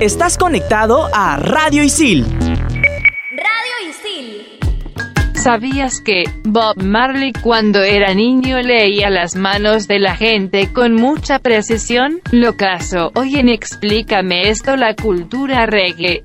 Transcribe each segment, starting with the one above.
Estás conectado a Radio Isil. Radio Isil. ¿Sabías que Bob Marley cuando era niño leía las manos de la gente con mucha precisión? Lo caso, hoy en Explícame esto la cultura reggae.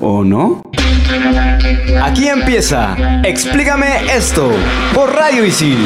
¿O no? Aquí empieza Explícame esto por Radio Isil.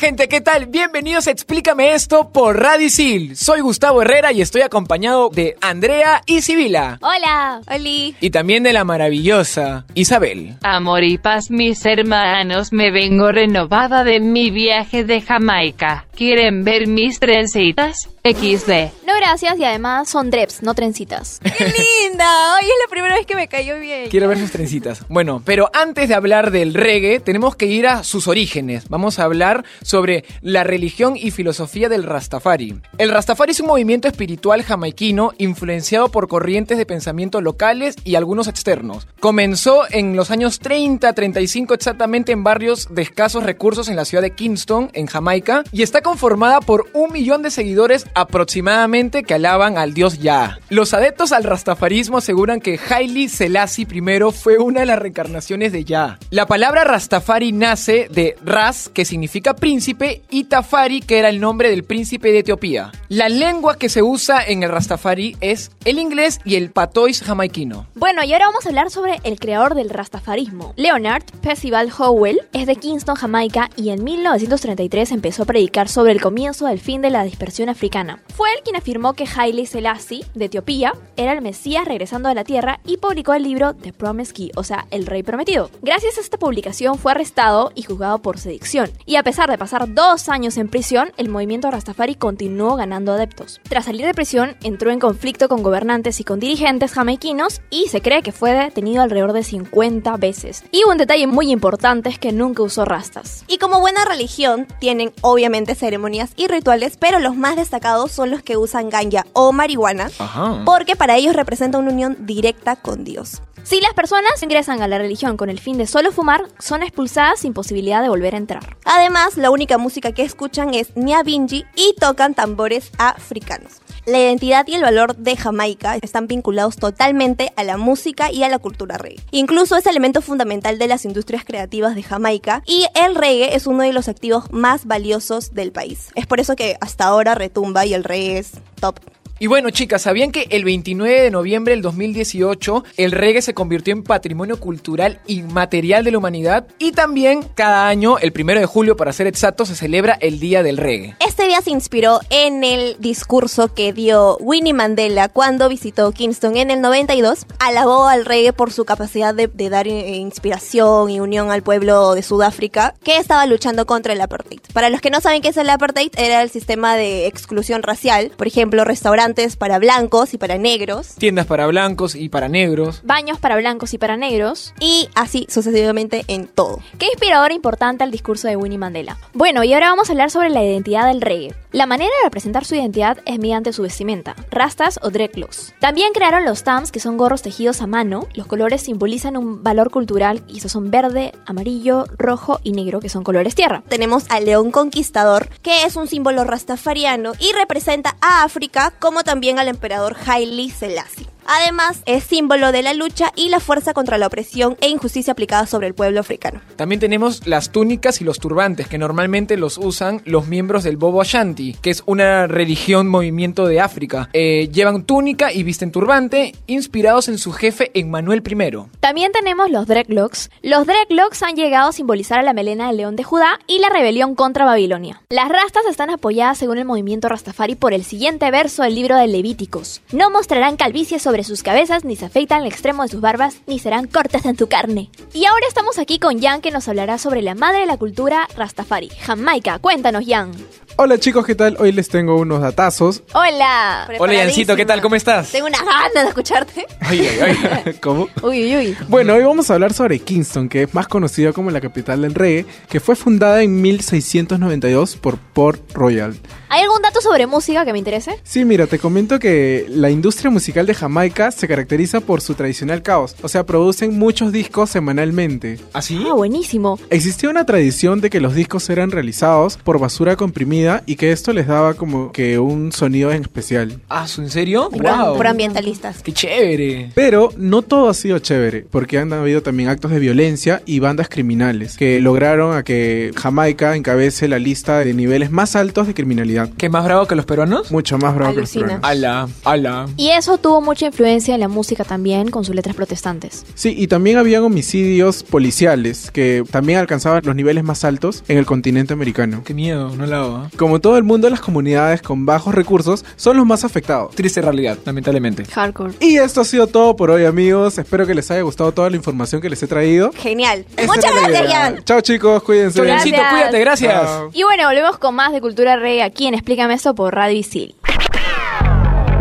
Gente, ¿qué tal? Bienvenidos a Explícame esto por Radio Isil. Soy Gustavo Herrera y estoy acompañado de Andrea y Sibila. Hola, Oli. Y también de la maravillosa Isabel. Amor y paz, mis hermanos, me vengo renovada de mi viaje de Jamaica. ¿Quieren ver mis trencitas? XD. No, gracias. Y además son dreps, no trencitas. ¡Qué linda! Hoy es la primera vez que me cayó bien. Quiero ver sus trencitas. Bueno, pero antes de hablar del reggae, tenemos que ir a sus orígenes. Vamos a hablar sobre la religión y filosofía del Rastafari. El Rastafari es un movimiento espiritual jamaiquino influenciado por corrientes de pensamiento locales y algunos externos. Comenzó en los años 30-35 exactamente en barrios de escasos recursos en la ciudad de Kingston, en Jamaica, y está conformada por un millón de seguidores aproximadamente que alaban al dios Ya. Los adeptos al rastafarismo aseguran que Haile Selassie I fue una de las reencarnaciones de Ya. La palabra Rastafari nace de Ras, que significa príncipe, y Tafari, que era el nombre del príncipe de Etiopía. La lengua que se usa en el Rastafari es el inglés y el patois jamaiquino. Bueno, y ahora vamos a hablar sobre el creador del rastafarismo. Leonard Percival Howell es de Kingston, Jamaica, y en 1933 empezó a predicar sobre el comienzo del fin de la dispersión africana. Fue él quien afirmó que Haile Selassie, de Etiopía, era el Mesías regresando a la Tierra y publicó el libro The Promised Key, o sea, El Rey Prometido. Gracias a esta publicación fue arrestado y juzgado por sedición. Y a pesar de pasar dos años en prisión, el movimiento Rastafari continuó ganando adeptos. Tras salir de prisión, entró en conflicto con gobernantes y con dirigentes jamaiquinos y se cree que fue detenido alrededor de 50 veces. Y un detalle muy importante es que nunca usó rastas. Y como buena religión, tienen obviamente ceremonias y rituales, pero los más destacados son los que usan ganja o marihuana, Ajá. porque para ellos representa una unión directa con Dios. Si las personas ingresan a la religión con el fin de solo fumar, son expulsadas sin posibilidad de volver a entrar. Además, la única música que escuchan es Nyabinji y tocan tambores africanos. La identidad y el valor de Jamaica están vinculados totalmente a la música y a la cultura reggae. Incluso es elemento fundamental de las industrias creativas de Jamaica y el reggae es uno de los activos más valiosos del país. Es por eso que hasta ahora retumba y el reggae es top. Y bueno, chicas, ¿sabían que el 29 de noviembre del 2018 el reggae se convirtió en patrimonio cultural inmaterial de la humanidad? Y también cada año, el 1 de julio para ser exacto, se celebra el Día del Reggae. Este día se inspiró en el discurso que dio Winnie Mandela cuando visitó Kingston en el 92. Alabó al reggae por su capacidad de, de dar eh, inspiración y unión al pueblo de Sudáfrica que estaba luchando contra el apartheid. Para los que no saben qué es el apartheid, era el sistema de exclusión racial. Por ejemplo, restaurantes para blancos y para negros. Tiendas para blancos y para negros. Baños para blancos y para negros. Y así sucesivamente en todo. Qué inspirador e importante el discurso de Winnie Mandela. Bueno, y ahora vamos a hablar sobre la identidad del reggae. La manera de representar su identidad es mediante su vestimenta, rastas o dreadlocks. También crearon los tams, que son gorros tejidos a mano. Los colores simbolizan un valor cultural y esos son verde, amarillo, rojo y negro, que son colores tierra. Tenemos al león conquistador, que es un símbolo rastafariano y representa a África como también al emperador Haile Selassie. Además, es símbolo de la lucha y la fuerza contra la opresión e injusticia aplicada sobre el pueblo africano. También tenemos las túnicas y los turbantes, que normalmente los usan los miembros del Bobo Ashanti, que es una religión movimiento de África. Eh, llevan túnica y visten turbante, inspirados en su jefe Emmanuel I. También tenemos los dreadlocks. Los dreadlocks han llegado a simbolizar a la melena del león de Judá y la rebelión contra Babilonia. Las rastas están apoyadas según el movimiento Rastafari por el siguiente verso del libro de Levíticos. No mostrarán calvicie sobre sus cabezas, ni se afeitan el extremo de sus barbas, ni serán cortes en tu carne. Y ahora estamos aquí con Jan que nos hablará sobre la madre de la cultura Rastafari, Jamaica. Cuéntanos, Jan. Hola chicos, ¿qué tal? Hoy les tengo unos datazos. Hola. Hola, Yancito, ¿qué tal? ¿Cómo estás? Tengo unas ganas de escucharte. Ay, ay, ay. ¿Cómo? Uy, uy, uy. Bueno, hoy vamos a hablar sobre Kingston, que es más conocido como la capital del reggae, que fue fundada en 1692 por Port Royal. ¿Hay algún dato sobre música que me interese? Sí, mira, te comento que la industria musical de Jamaica se caracteriza por su tradicional caos, o sea, producen muchos discos semanalmente. ¿Así? Ah, buenísimo. Existía una tradición de que los discos eran realizados por basura comprimida y que esto les daba como que un sonido en especial. Ah, ¿en serio? Por, Wow. por ambientalistas. Qué chévere. Pero no todo ha sido chévere, porque han habido también actos de violencia y bandas criminales que lograron a que Jamaica encabece la lista de niveles más altos de criminalidad. ¿Qué más bravo que los peruanos? Mucho más bravo que los peruanos. Ala, ala. Y eso tuvo mucha influencia en la música también, con sus letras protestantes. Sí, y también habían homicidios policiales que también alcanzaban los niveles más altos en el continente americano. Qué miedo, no la hago. ¿eh? Como todo el mundo, las comunidades con bajos recursos son los más afectados. Triste realidad, lamentablemente. Hardcore. Y esto ha sido todo por hoy, amigos. Espero que les haya gustado toda la información que les he traído. Genial. Esta Muchas gracias. Jan. Chao, chicos. Cuídense. Gracias. cuídate, gracias. Chao. Y bueno, volvemos con más de cultura reggae aquí en Explícame esto por Radio Isil.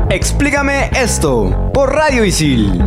Explícame esto por Radio Isil.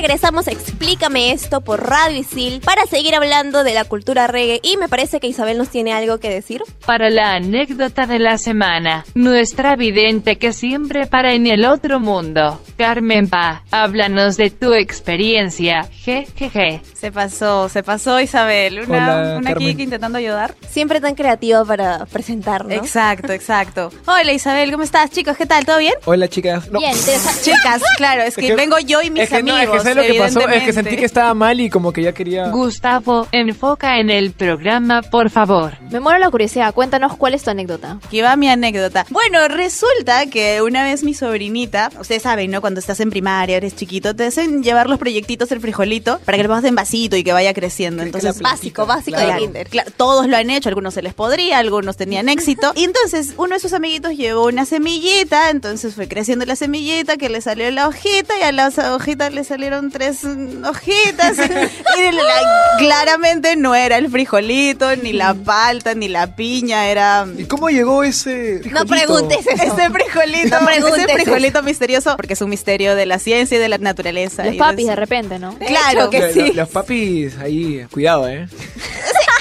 Regresamos a Explícame esto por Radio Isil para seguir hablando de la cultura reggae y me parece que Isabel nos tiene algo que decir. Para la anécdota de la semana, nuestra vidente que siempre para en el otro mundo, Carmen Pa, háblanos de tu experiencia, jejeje. Se pasó, se pasó Isabel. Una, Hola, una geek intentando ayudar. Siempre tan creativa para presentar, ¿no? Exacto, exacto. Hola Isabel, ¿cómo estás? Chicos, ¿qué tal? ¿Todo bien? Hola, chicas. No. Bien. Chicas, claro, es que, Es que- vengo yo y mis es que no, amigos. es que ¿sabes lo que pasó? Es que sentí que estaba mal y como que ya quería... Gustavo, enfoca en el programa, por favor. Me muero la curiosidad. Cuéntanos cuál es tu anécdota. Aquí va mi anécdota. Bueno, resulta que una vez mi sobrinita, ustedes saben, ¿no? Cuando estás en primaria, eres chiquito, te hacen llevar los proyectitos del frijolito para que lo pongas en vasito y que vaya creciendo. Entonces, Básico, básico Claro, de kinder. claro, todos lo han hecho, algunos se les podría, algunos tenían éxito. Y entonces uno de sus amiguitos llevó una semillita, entonces fue creciendo la semillita, que le salió la hojita y a las hojitas le salieron tres mm, hojitas. y la- claramente no era el frijolito, ni la palta, ni la piña, era... ¿Y cómo llegó ese No frijolito? preguntes eso. Ese frijolito, No preguntes ese frijolito misterioso, porque es un misterio de la ciencia y de la naturaleza. Los papis de repente, ¿no? Claro que Los- sí. Los papis ahí, cuidado, ¿eh?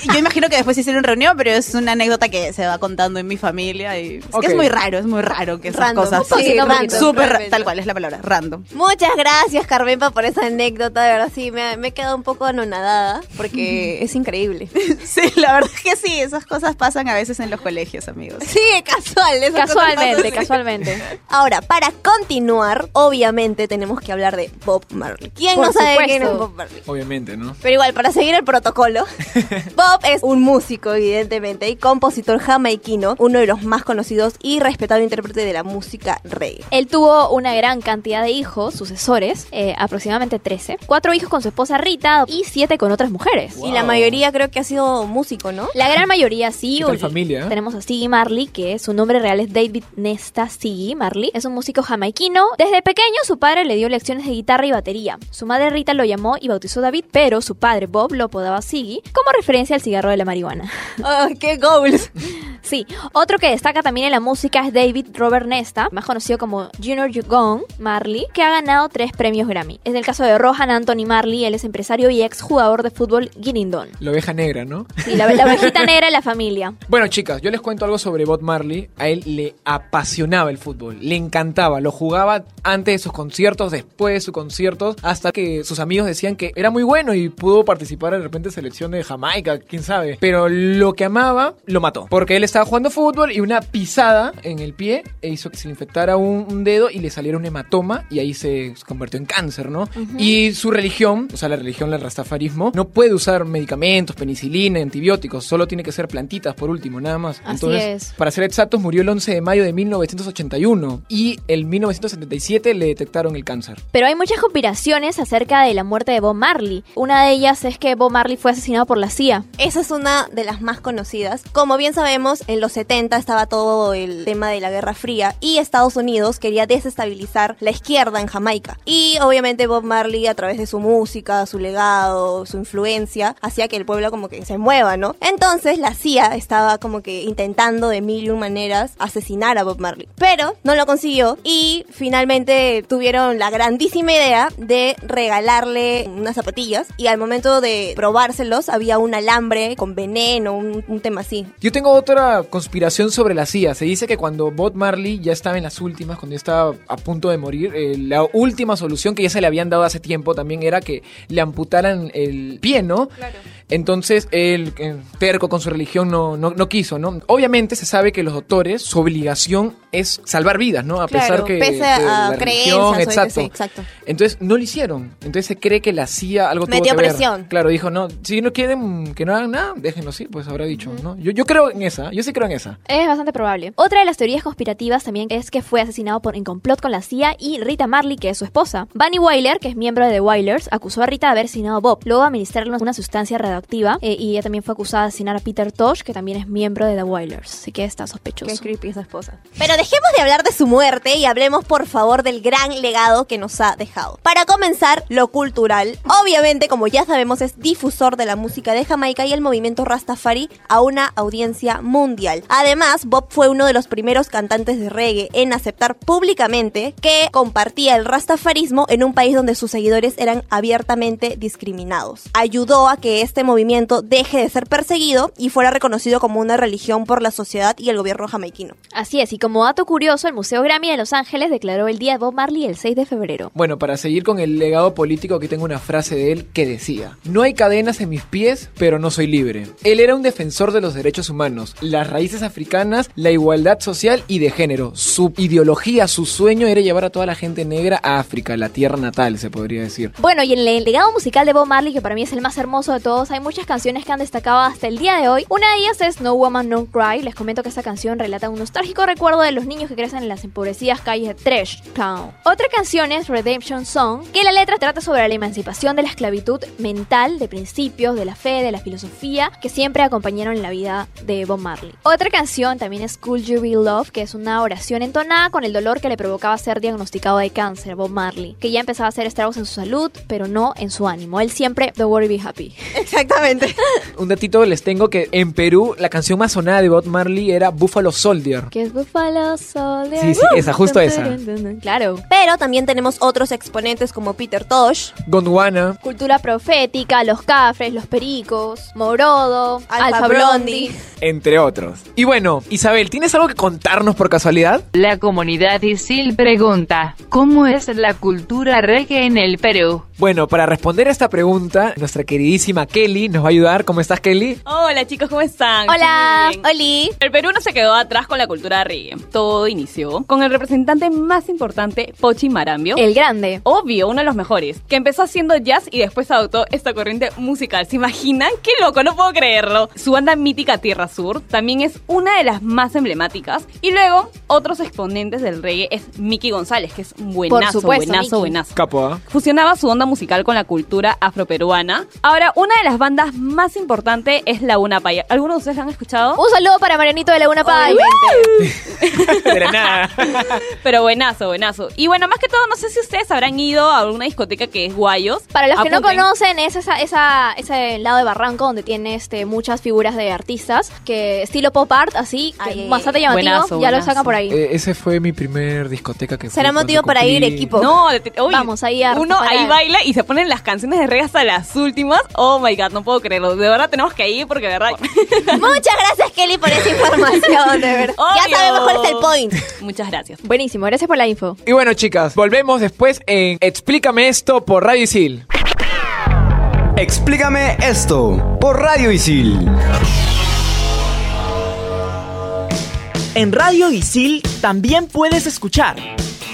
Yo imagino que después hicieron reunión, pero es una anécdota que se va contando en mi familia y es que es muy raro, es muy raro que esas Random, cosas pasen. random, tal cual es la palabra, random. Muchas gracias, Carmenpa, por esa anécdota. De verdad, sí, me, me he quedado un poco anonadada porque es increíble. Sí, la verdad es que sí, esas cosas pasan a veces en los colegios, amigos. Sí, casual. esas cosas Casualmente, pasan. casualmente. Ahora, para continuar, obviamente tenemos que hablar de Bob Marley. ¿Quién Por no sabe supuesto. quién es Bob Marley? Obviamente, ¿no? Pero igual, para seguir el protocolo, Bob es un músico, evidentemente, y compositor jamaiquino, uno de los más conocidos y respetado intérprete de la música reggae. Él tuvo una gran cantidad de hijos, sucesores, eh, aproximadamente 13. Cuatro hijos con su esposa Rita y siete con otras mujeres. Y la mayoría creo que ha sido músico, ¿no? La gran mayoría sí. ¿Qué tal familia? Tenemos a Siggy Marley, que su nombre real es David Nesta Siggy Marley. Es un músico jamaiquino. Desde pequeño su padre le dio lecciones de guitarra y batería. Su madre Rita lo llamó y bautizó David, pero su padre Bob lo apodaba Siggy como referencia al cigarro de la marihuana. ¡Oh, qué goals! Sí, otro que destaca también en la música es David Robert Nesta, más conocido como Junior Gong Marley, que ha ganado tres premios Grammy. Es el caso de Rohan Anthony Marley, él es empresario y ex jugador de fútbol Guinindon. La oveja negra, ¿no? Sí, la, la ovejita negra de la familia. Bueno, chicas, yo les cuento algo sobre Bob Marley. A él le apasionaba el fútbol, le encantaba, lo jugaba antes de sus conciertos, después de sus conciertos, hasta que sus amigos decían que era muy bueno y pudo participar de repente en selección de Jamaica, quién sabe. Pero lo que amaba, lo mató. Porque él estaba jugando fútbol y una pisada en el pie e hizo que se le infectara un, un dedo y le saliera un hematoma y ahí se convirtió en cáncer, ¿no? Y su religión, o sea, la religión del rastafarismo, no puede usar medicamentos, penicilina, antibióticos, solo tiene que ser plantitas por último, nada más. Así Entonces, es. para ser exactos, murió el 11 de mayo de 1981 y en 1977 le detectaron el cáncer. Pero hay muchas conspiraciones acerca de la muerte de Bob Marley. Una de ellas es que Bob Marley fue asesinado por la CIA. Esa es una de las más conocidas. Como bien sabemos, en los 70 estaba todo el tema de la Guerra Fría y Estados Unidos quería desestabilizar la izquierda en Jamaica. Y obviamente Bob Marley a través de su música, su legado, su influencia, hacía que el pueblo como que se mueva, ¿no? Entonces la CIA estaba como que intentando de mil y un maneras asesinar a Bob Marley. Pero no lo consiguió y finalmente tuvieron la grandísima idea de regalarle unas zapatillas y al momento de probárselos había un alambre con veneno, un, un tema así. Yo tengo otra conspiración sobre la CIA. Se dice que cuando Bob Marley ya estaba en las últimas, cuando ya estaba a punto de morir, eh, la última solución que ya se le habían dado hace tiempo también era que le amputaran el pie, ¿no? Claro. Entonces él, terco con su religión, no, no, no quiso, ¿no? Obviamente se sabe que los doctores, su obligación es salvar vidas, ¿no? A pesar Claro, que, pese que a la creencias religión, o exacto. exacto. Entonces no lo hicieron. Entonces se cree que la CIA algo tuvo Metió que ver. presión. Claro, dijo, no, si no quieren que no hagan nada, déjenlo así, pues habrá dicho, ¿no? Yo, yo creo en esa, yo sí creo en esa. Es bastante probable. Otra de las teorías conspirativas también es que fue asesinado por en complot con la CIA y Rita Marley, que es su esposa. Bunny Wyler, que es miembro de The Wailers, acusó a Rita de haber asesinado a Bob, luego de administrarle una sustancia radioactiva eh, y ella también fue acusada de asesinar a Peter Tosh, que también es miembro de The Wailers. Así que está sospechoso. Qué creepy esa esposa. Pero dejemos de hablar de su muerte y hablemos por favor del gran legado que nos ha dejado. Para comenzar, lo cultural. Obviamente, como ya sabemos, es difusor de la música de Jamaica y el movimiento Rastafari a una audiencia mundial. Además, Bob fue uno de los primeros cantantes de reggae en aceptar públicamente que compartía el rastafarismo en un país donde sus seguidores eran abiertamente discriminados. Ayudó a que este movimiento deje de ser perseguido y fuera reconocido como una religión por la sociedad y el gobierno jamaiquino. Así es, y como dato curioso, el Museo Grammy de Los Ángeles declaró el Día de Bob Marley el 6 de febrero. Bueno, para seguir con el legado político, aquí tengo una frase de él que decía, no hay cadenas en mis pies, pero no soy libre. Él era un defensor de los derechos humanos, las raíces africanas, la igualdad social y de género. Su ideología, su sueño era llevar a toda la gente negra a África, la tierra natal, se podría decir. Bueno, y en el legado musical de Bob Marley, que para mí es el más hermoso de todos, muchas canciones que han destacado hasta el día de hoy. Una de ellas es No Woman No Cry. Les comento que esta canción relata un nostálgico recuerdo de los niños que crecen en las empobrecidas calles de Trash Town. Otra canción es Redemption Song, que la letra trata sobre la emancipación de la esclavitud mental, de principios, de la fe, de la filosofía, que siempre acompañaron en la vida de Bob Marley. Otra canción también es Cool You Be Love, que es una oración entonada con el dolor que le provocaba ser diagnosticado de cáncer, Bob Marley, que ya empezaba a hacer estragos en su salud, pero no en su ánimo. Él siempre, Don't worry, be happy. Exactamente. Un datito les tengo que en Perú la canción más sonada de Bob Marley era Buffalo Soldier. Que es Buffalo Soldier. Sí, sí, esa, justo esa. Claro. Pero también tenemos otros exponentes como Peter Tosh, Gondwana. Cultura profética, los cafres, los pericos, Morodo, Alfa, Blondie. Blondie. entre otros. Y bueno, Isabel, ¿tienes algo que contarnos por casualidad? La comunidad Isil pregunta, ¿cómo es la cultura reggae en el Perú? Bueno, para responder a esta pregunta, nuestra queridísima Kelly nos va a ayudar. ¿Cómo estás, Kelly? Hola chicos, ¿cómo están? Hola. Oli. El Perú no se quedó atrás con la cultura reggae. Todo inició con el representante más importante, Pochi Marambio. El grande. Obvio, uno de los mejores, que empezó haciendo jazz y después adoptó esta corriente musical. ¿Se imaginan? ¡Qué loco! No puedo creerlo. Su banda mítica Tierra Sur también es una de las más emblemáticas. Y luego, otros exponentes del reggae es Mickey González, que es un buenazo, supuesto, buenazo, Mickey. buenazo. Capo, ¿ah? Fusionaba su onda musical con la cultura afroperuana. Ahora, una de las bandas más importantes es Laguna Paya. ¿Algunos de ustedes la han escuchado? Un saludo para Marianito de Laguna Pai. De la nada. Pero buenazo, buenazo. Y bueno, más que todo, no sé si ustedes habrán ido a alguna discoteca que es Guayos. Para los que no conocen, es esa, esa, ese lado de Barranco donde tiene este, muchas figuras de artistas, que estilo pop art, así, que Ay, bastante llamativo, buenazo, ya lo sacan por ahí. Eh, ese fue mi primer discoteca que Será motivo para ir, equipo. No, oye, Vamos ahí a Uno ahí baila y se ponen las canciones de reggae hasta las últimas. Oh my god, no puedo creerlo. De verdad tenemos que ir porque de verdad. Muchas gracias, Kelly, por esa información, de verdad. Ya sabemos cuál es el point. Muchas gracias. Buenísimo, gracias por la info. Y bueno, chicas, volvemos después en Explícame esto por Radio Isil. Explícame esto por Radio Isil. En Radio Isil también puedes escuchar.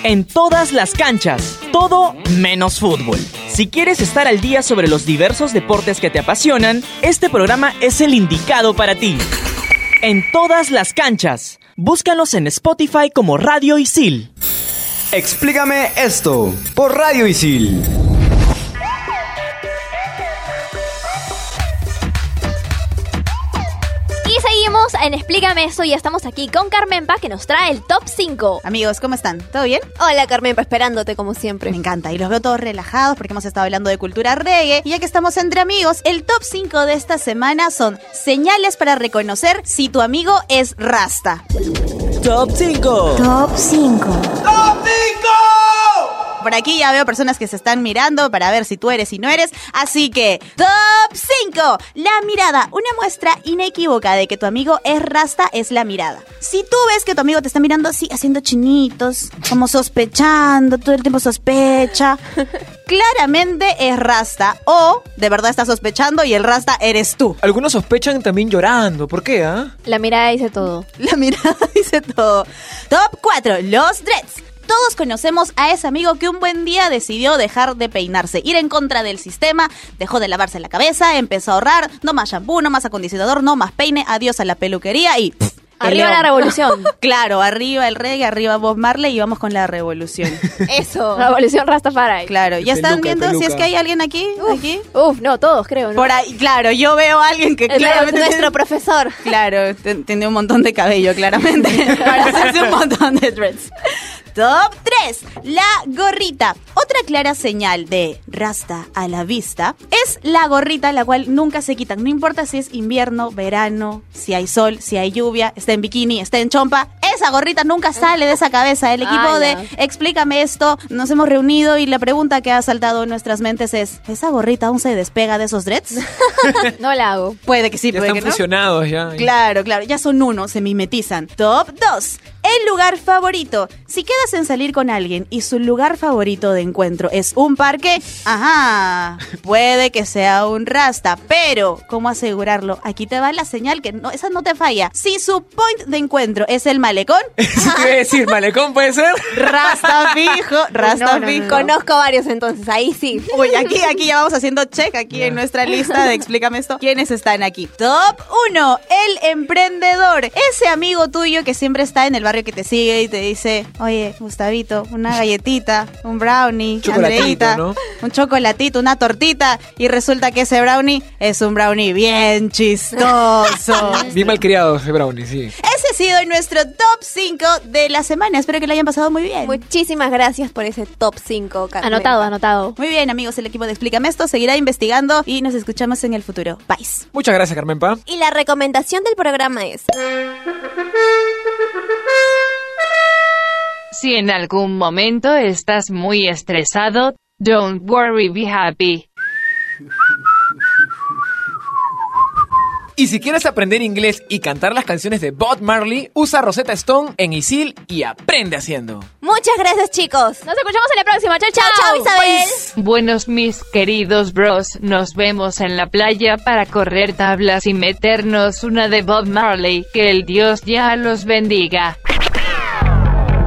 En todas las canchas, todo menos fútbol. Si quieres estar al día sobre los diversos deportes que te apasionan, este programa es el indicado para ti. En todas las canchas, búscanos en Spotify como Radio Isil. Explícame esto por Radio Isil. En Explícame eso y estamos aquí con Carmenpa que nos trae el top 5. Amigos, ¿cómo están? ¿Todo bien? Hola Carmenpa, esperándote como siempre. Me encanta y los veo todos relajados porque hemos estado hablando de cultura reggae y ya que estamos entre amigos, el top 5 de esta semana son señales para reconocer si tu amigo es rasta. Top 5. Top 5. Por aquí ya veo personas que se están mirando para ver si tú eres y no eres. Así que, top 5. La mirada. Una muestra inequívoca de que tu amigo es rasta es la mirada. Si tú ves que tu amigo te está mirando así, haciendo chinitos, como sospechando, todo el tiempo sospecha, claramente es rasta. O de verdad está sospechando y el rasta eres tú. Algunos sospechan también llorando. ¿Por qué, ah? La mirada dice todo. La mirada dice todo. Top 4. Los dreads. Todos conocemos a ese amigo que un buen día decidió dejar de peinarse, ir en contra del sistema, dejó de lavarse la cabeza, empezó a ahorrar, no más shampoo, no más acondicionador, no más peine, adiós a la peluquería y... pff, Arriba la revolución. Claro, arriba el reggae, arriba Bob Marley y vamos con la revolución. Eso. Revolución Rastafari. Claro, ¿ya están Peluca, viendo si es que hay alguien aquí? aquí? Uf, no, todos creo, ¿no? Por ahí, claro, yo veo a alguien que El- claramente nuestro tiene- profesor. Claro, tiene un montón de cabello, claramente, para hacerse un montón de dreads. Top 3. La gorrita. Otra clara señal de rasta a la vista es la gorrita, la cual nunca se quitan. No importa si es invierno, verano, si hay sol, si hay lluvia, está en bikini, está en chompa. Esa gorrita nunca sale de esa cabeza. El equipo de Explícame esto, nos hemos reunido y la pregunta que ha saltado en nuestras mentes es, ¿esa gorrita aún se despega de esos dreads? No la hago. Puede que sí, Ya puede están que no. fusionados ya. Claro, claro, ya son uno, se mimetizan. Top 2. El lugar favorito. Si quedas en salir con alguien y su lugar favorito de encuentro es un parque, ajá, puede que sea un rasta, pero ¿cómo asegurarlo? Aquí te va la señal que no, esa no te falla. Si su point de encuentro es el malecón, ¿Eso qué iba a decir? ¿Malecón puede ser? rasta fijo, rasta No, no, no, fijo. no. Conozco varios entonces, ahí sí. Uy, aquí, aquí ya vamos haciendo check aquí en nuestra lista de Explícame esto. ¿Quiénes están aquí? Top 1, el emprendedor. Ese amigo tuyo que siempre está en el barrio que te sigue y te dice, oye, Gustavito, una galletita, un brownie, Chocolatito, Andreita, ¿no? un chocolatito, una tortita. Y resulta que ese brownie es un brownie bien chistoso. Bien malcriado ese brownie, sí. Ese ha sido nuestro top 5 de la semana. Espero que lo hayan pasado muy bien. Muchísimas gracias por ese top 5, Carmen. Anotado, anotado. Muy bien, amigos, el equipo de Explícame esto seguirá investigando y nos escuchamos en el futuro. Bye. Muchas gracias, Carmen Pa. Y la recomendación del programa es... Si en algún momento estás muy estresado, don't worry, be happy. Y si quieres aprender inglés y cantar las canciones de Bob Marley, usa Rosetta Stone en Isil y aprende haciendo. Muchas gracias, chicos. Nos escuchamos en la próxima. Chao, chao. Chao, Isabel. Buenos mis queridos bros, nos vemos en la playa para correr tablas y meternos una de Bob Marley. Que el Dios ya los bendiga.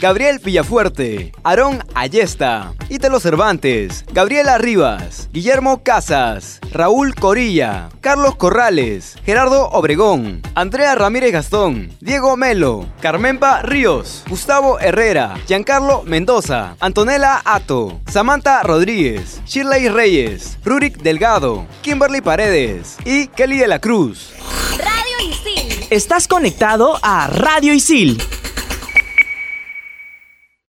Gabriel Villafuerte, Aarón Ayesta, Ítalo Cervantes, Gabriela Rivas, Guillermo Casas, Raúl Corilla, Carlos Corrales, Gerardo Obregón, Andrea Ramírez Gastón, Diego Melo, Carmenpa Ríos, Gustavo Herrera, Giancarlo Mendoza, Antonella Ato, Samantha Rodríguez, Shirley Reyes, Rurik Delgado, Kimberly Paredes y Kelly de la Cruz. Estás conectado a Radio Isil